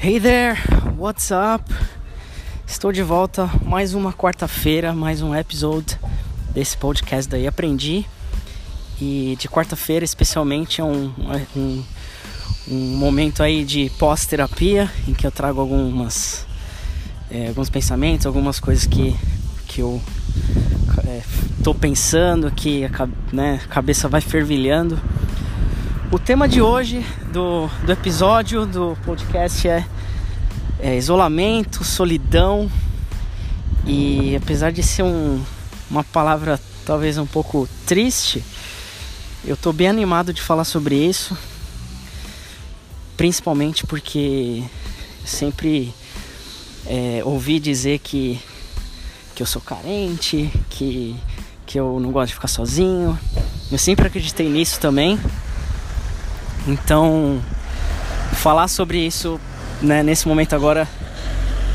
Hey there, what's up? Estou de volta mais uma quarta-feira, mais um episódio desse podcast daí Aprendi. E de quarta-feira, especialmente, é um, um, um, momento aí de pós-terapia em que eu trago algumas, é, alguns pensamentos, algumas coisas que, que eu estou é, pensando, que a né, cabeça vai fervilhando. O tema de hoje do, do episódio do podcast é, é isolamento, solidão e apesar de ser um, uma palavra talvez um pouco triste, eu tô bem animado de falar sobre isso, principalmente porque sempre é, ouvi dizer que, que eu sou carente, que, que eu não gosto de ficar sozinho. Eu sempre acreditei nisso também. Então, falar sobre isso né, nesse momento agora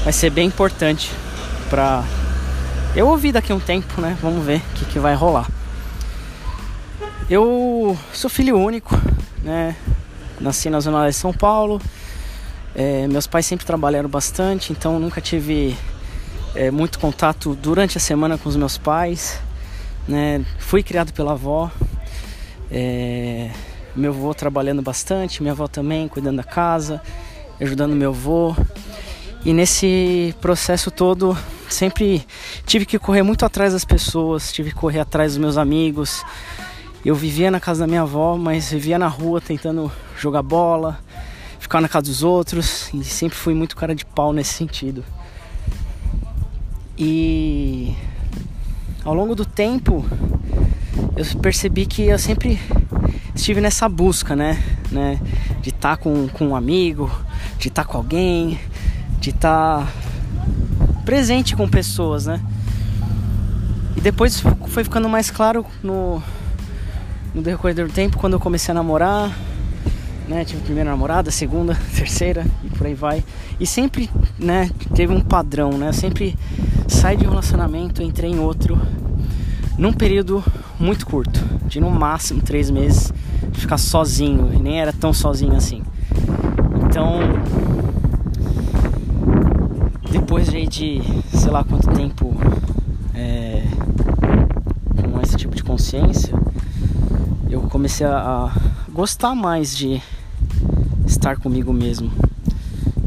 vai ser bem importante para eu ouvir daqui a um tempo, né? Vamos ver o que, que vai rolar. Eu sou filho único, né? Nasci na zona de São Paulo. É, meus pais sempre trabalharam bastante, então nunca tive é, muito contato durante a semana com os meus pais. Né? Fui criado pela avó. É, meu avô trabalhando bastante, minha avó também cuidando da casa, ajudando meu avô. E nesse processo todo, sempre tive que correr muito atrás das pessoas, tive que correr atrás dos meus amigos. Eu vivia na casa da minha avó, mas vivia na rua tentando jogar bola, ficar na casa dos outros e sempre fui muito cara de pau nesse sentido. E ao longo do tempo, eu percebi que eu sempre estive nessa busca, né? né? De estar tá com, com um amigo, de estar tá com alguém, de estar tá presente com pessoas, né? E depois foi ficando mais claro no, no decorrer do tempo, quando eu comecei a namorar, né? Tive a primeira namorada, segunda, terceira e por aí vai. E sempre, né, teve um padrão, né? Eu sempre saí de um relacionamento, entrei em outro num período muito curto, de no máximo três meses, ficar sozinho, e nem era tão sozinho assim. Então, depois de sei lá quanto tempo é, com esse tipo de consciência, eu comecei a, a gostar mais de estar comigo mesmo.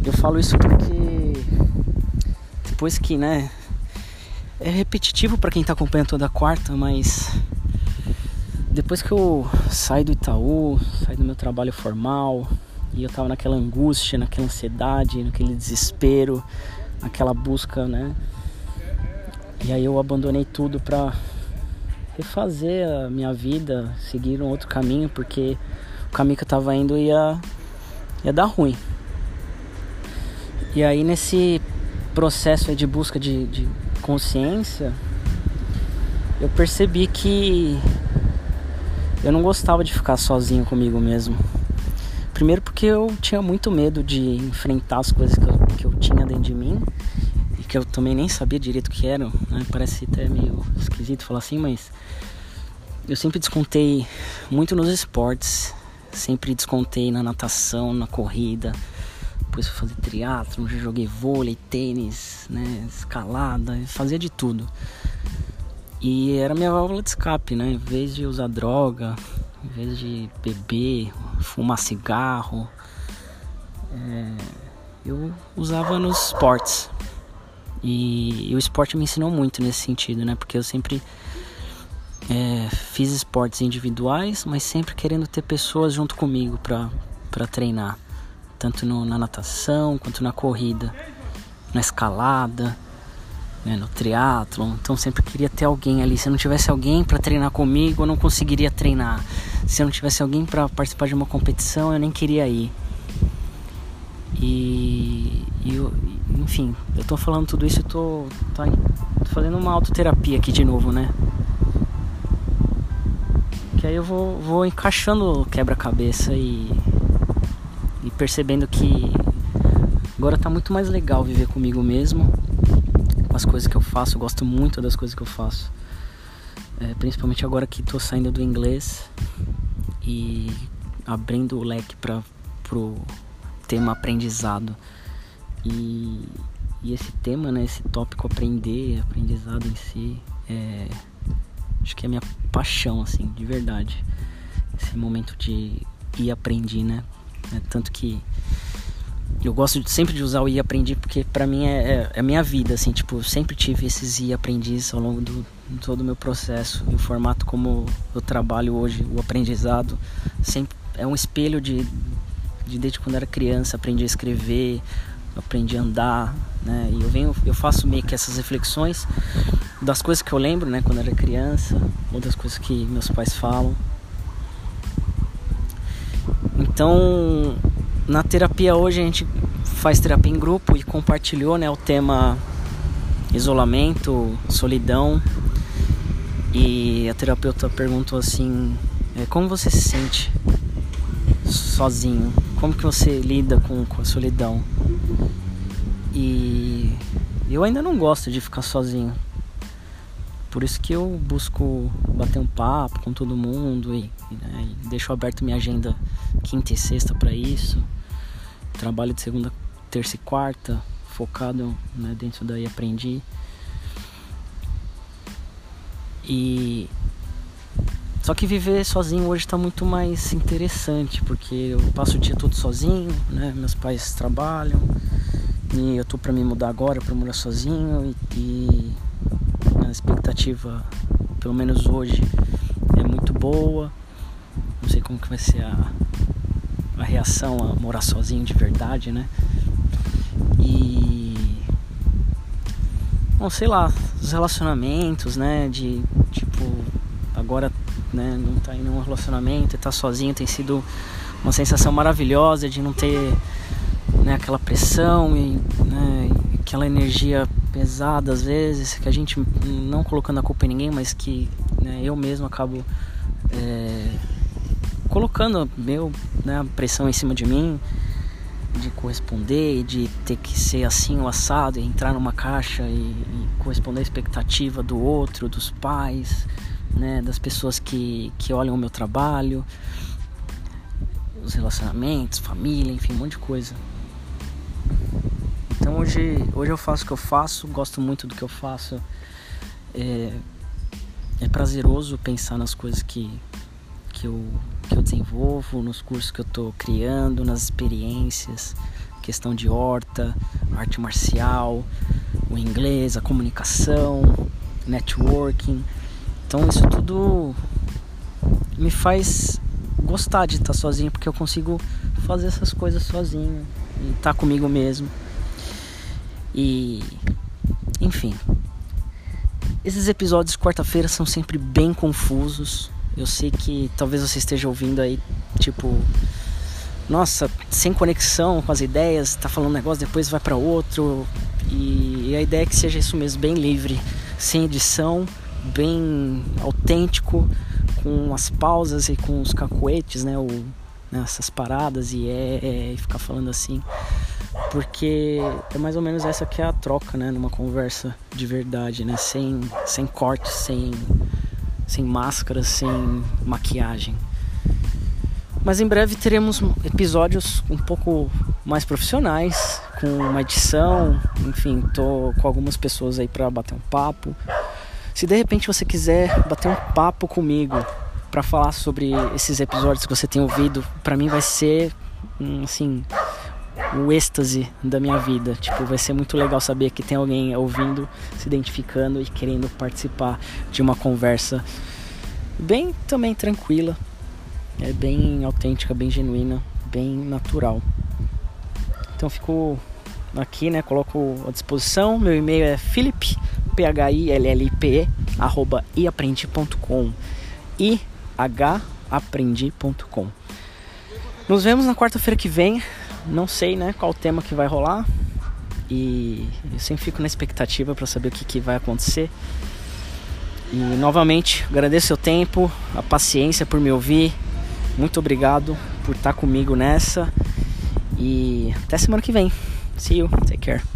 Eu falo isso porque depois que, né, é repetitivo para quem tá acompanhando toda quarta, mas depois que eu saí do Itaú, saí do meu trabalho formal e eu tava naquela angústia, naquela ansiedade, naquele desespero, naquela busca, né? E aí eu abandonei tudo para refazer a minha vida, seguir um outro caminho, porque o caminho que eu tava indo ia, ia dar ruim. E aí nesse processo de busca de, de consciência, eu percebi que eu não gostava de ficar sozinho comigo mesmo. Primeiro porque eu tinha muito medo de enfrentar as coisas que eu, que eu tinha dentro de mim e que eu também nem sabia direito o que eram. Né? Parece até meio esquisito falar assim, mas eu sempre descontei muito nos esportes. Sempre descontei na natação, na corrida, depois fui fazer triatlo, já joguei vôlei, tênis, né, escalada, fazia de tudo. E era minha válvula de escape, né? Em vez de usar droga, em vez de beber, fumar cigarro, é, eu usava nos esportes. E, e, o esporte me ensinou muito nesse sentido, né? Porque eu sempre é, fiz esportes individuais, mas sempre querendo ter pessoas junto comigo para treinar tanto no, na natação quanto na corrida, na escalada, né, no triatlo. Então sempre queria ter alguém ali. Se não tivesse alguém para treinar comigo, eu não conseguiria treinar. Se não tivesse alguém para participar de uma competição, eu nem queria ir. E, e eu, enfim, eu tô falando tudo isso, eu tô, tô, tô fazendo uma autoterapia aqui de novo, né? Que aí eu vou, vou encaixando quebra-cabeça e e percebendo que agora tá muito mais legal viver comigo mesmo, com as coisas que eu faço, eu gosto muito das coisas que eu faço. É, principalmente agora que tô saindo do inglês e abrindo o leque para pro tema aprendizado. E, e esse tema, né, esse tópico aprender, aprendizado em si, é, acho que é a minha paixão, assim, de verdade. Esse momento de ir aprendi, né? É, tanto que eu gosto sempre de usar o e aprendi porque para mim é, é, é, a minha vida, assim, tipo, eu sempre tive esses e aprendiz ao longo do todo o meu processo. E o formato como eu trabalho hoje, o aprendizado, sempre é um espelho de, de desde quando era criança, aprendi a escrever, aprendi a andar, né? E eu venho, eu faço meio que essas reflexões das coisas que eu lembro, né, quando era criança, ou das coisas que meus pais falam. Então, na terapia hoje a gente faz terapia em grupo e compartilhou, né, o tema isolamento, solidão. E a terapeuta perguntou assim: é, como você se sente sozinho? Como que você lida com, com a solidão? E eu ainda não gosto de ficar sozinho. Por isso que eu busco bater um papo com todo mundo e, né, e deixo aberto minha agenda quinta e sexta para isso. Trabalho de segunda, terça e quarta, focado né, dentro daí aprendi. E só que viver sozinho hoje está muito mais interessante, porque eu passo o dia todo sozinho, né? Meus pais trabalham e eu tô para me mudar agora para morar sozinho e, e expectativa, pelo menos hoje, é muito boa. Não sei como que vai ser a, a reação a morar sozinho de verdade, né? E bom, sei lá, os relacionamentos, né, de tipo agora, né, não tá em nenhum relacionamento, e tá sozinho, tem sido uma sensação maravilhosa de não ter né, aquela pressão e né, aquela energia pesada às vezes, que a gente não colocando a culpa em ninguém, mas que né, eu mesmo acabo é, colocando meu, né, pressão em cima de mim, de corresponder, de ter que ser assim o assado, entrar numa caixa e, e corresponder à expectativa do outro, dos pais, né, das pessoas que, que olham o meu trabalho, os relacionamentos, família, enfim, um monte de coisa. Então hoje, hoje eu faço o que eu faço, gosto muito do que eu faço. É, é prazeroso pensar nas coisas que, que, eu, que eu desenvolvo, nos cursos que eu estou criando, nas experiências, questão de horta, arte marcial, o inglês, a comunicação, networking. Então isso tudo me faz gostar de estar sozinho porque eu consigo fazer essas coisas sozinho e estar comigo mesmo. E enfim. Esses episódios de quarta-feira são sempre bem confusos. Eu sei que talvez você esteja ouvindo aí, tipo, nossa, sem conexão com as ideias, tá falando um negócio, depois vai para outro. E, a ideia é que seja isso mesmo, bem livre, sem edição, bem autêntico, com as pausas e com os cacuetes, né? O, né, essas paradas e é, é, e ficar falando assim porque é mais ou menos essa que é a troca, né, numa conversa de verdade, né, sem sem cortes, sem sem máscaras, sem maquiagem. Mas em breve teremos episódios um pouco mais profissionais, com uma edição, enfim, tô com algumas pessoas aí para bater um papo. Se de repente você quiser bater um papo comigo para falar sobre esses episódios que você tem ouvido, para mim vai ser assim, o êxtase da minha vida. Tipo, vai ser muito legal saber que tem alguém ouvindo, se identificando e querendo participar de uma conversa bem também tranquila, é bem autêntica, bem genuína, bem natural. Então fico aqui, né? Coloco à disposição. Meu e-mail é philip, p h i l l p arroba iaprendi.com i h aprendi.com. Nos vemos na quarta-feira que vem não sei, né, qual tema que vai rolar. E eu sempre fico na expectativa para saber o que, que vai acontecer. E novamente agradeço seu tempo, a paciência por me ouvir. Muito obrigado por estar comigo nessa. E até semana que vem. See you. Take care.